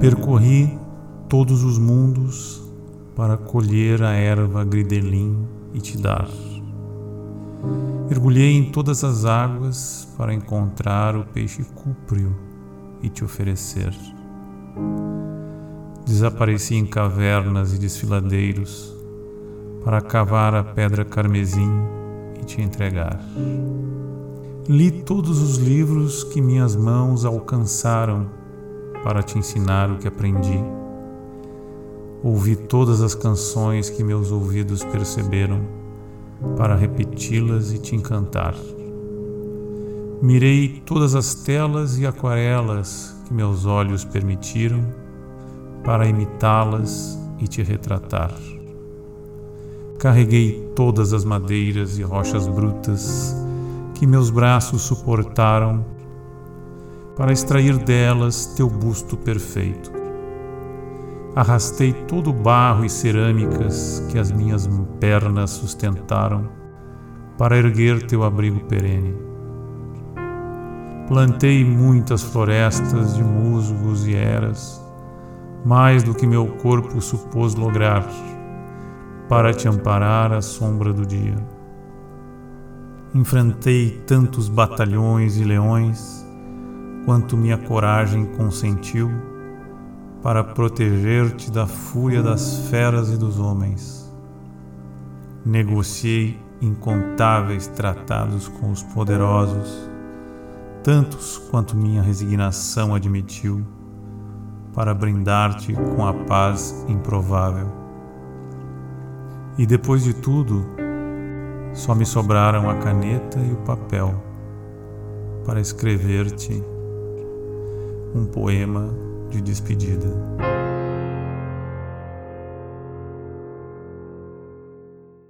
Percorri todos os mundos para colher a erva gridelim e te dar. Mergulhei em todas as águas para encontrar o peixe cúprio e te oferecer. Desapareci em cavernas e desfiladeiros para cavar a pedra carmesim e te entregar. Li todos os livros que minhas mãos alcançaram para te ensinar o que aprendi. Ouvi todas as canções que meus ouvidos perceberam para repeti-las e te encantar. Mirei todas as telas e aquarelas que meus olhos permitiram para imitá-las e te retratar. Carreguei todas as madeiras e rochas brutas que meus braços suportaram para extrair delas teu busto perfeito. Arrastei todo o barro e cerâmicas que as minhas pernas sustentaram para erguer teu abrigo perene. Plantei muitas florestas de musgos e eras mais do que meu corpo supôs lograr, para te amparar à sombra do dia. Enfrentei tantos batalhões e leões quanto minha coragem consentiu para proteger-te da fúria das feras e dos homens. Negociei incontáveis tratados com os poderosos, tantos quanto minha resignação admitiu para brindar-te com a paz improvável. E depois de tudo, só me sobraram a caneta e o papel para escrever-te um poema de despedida.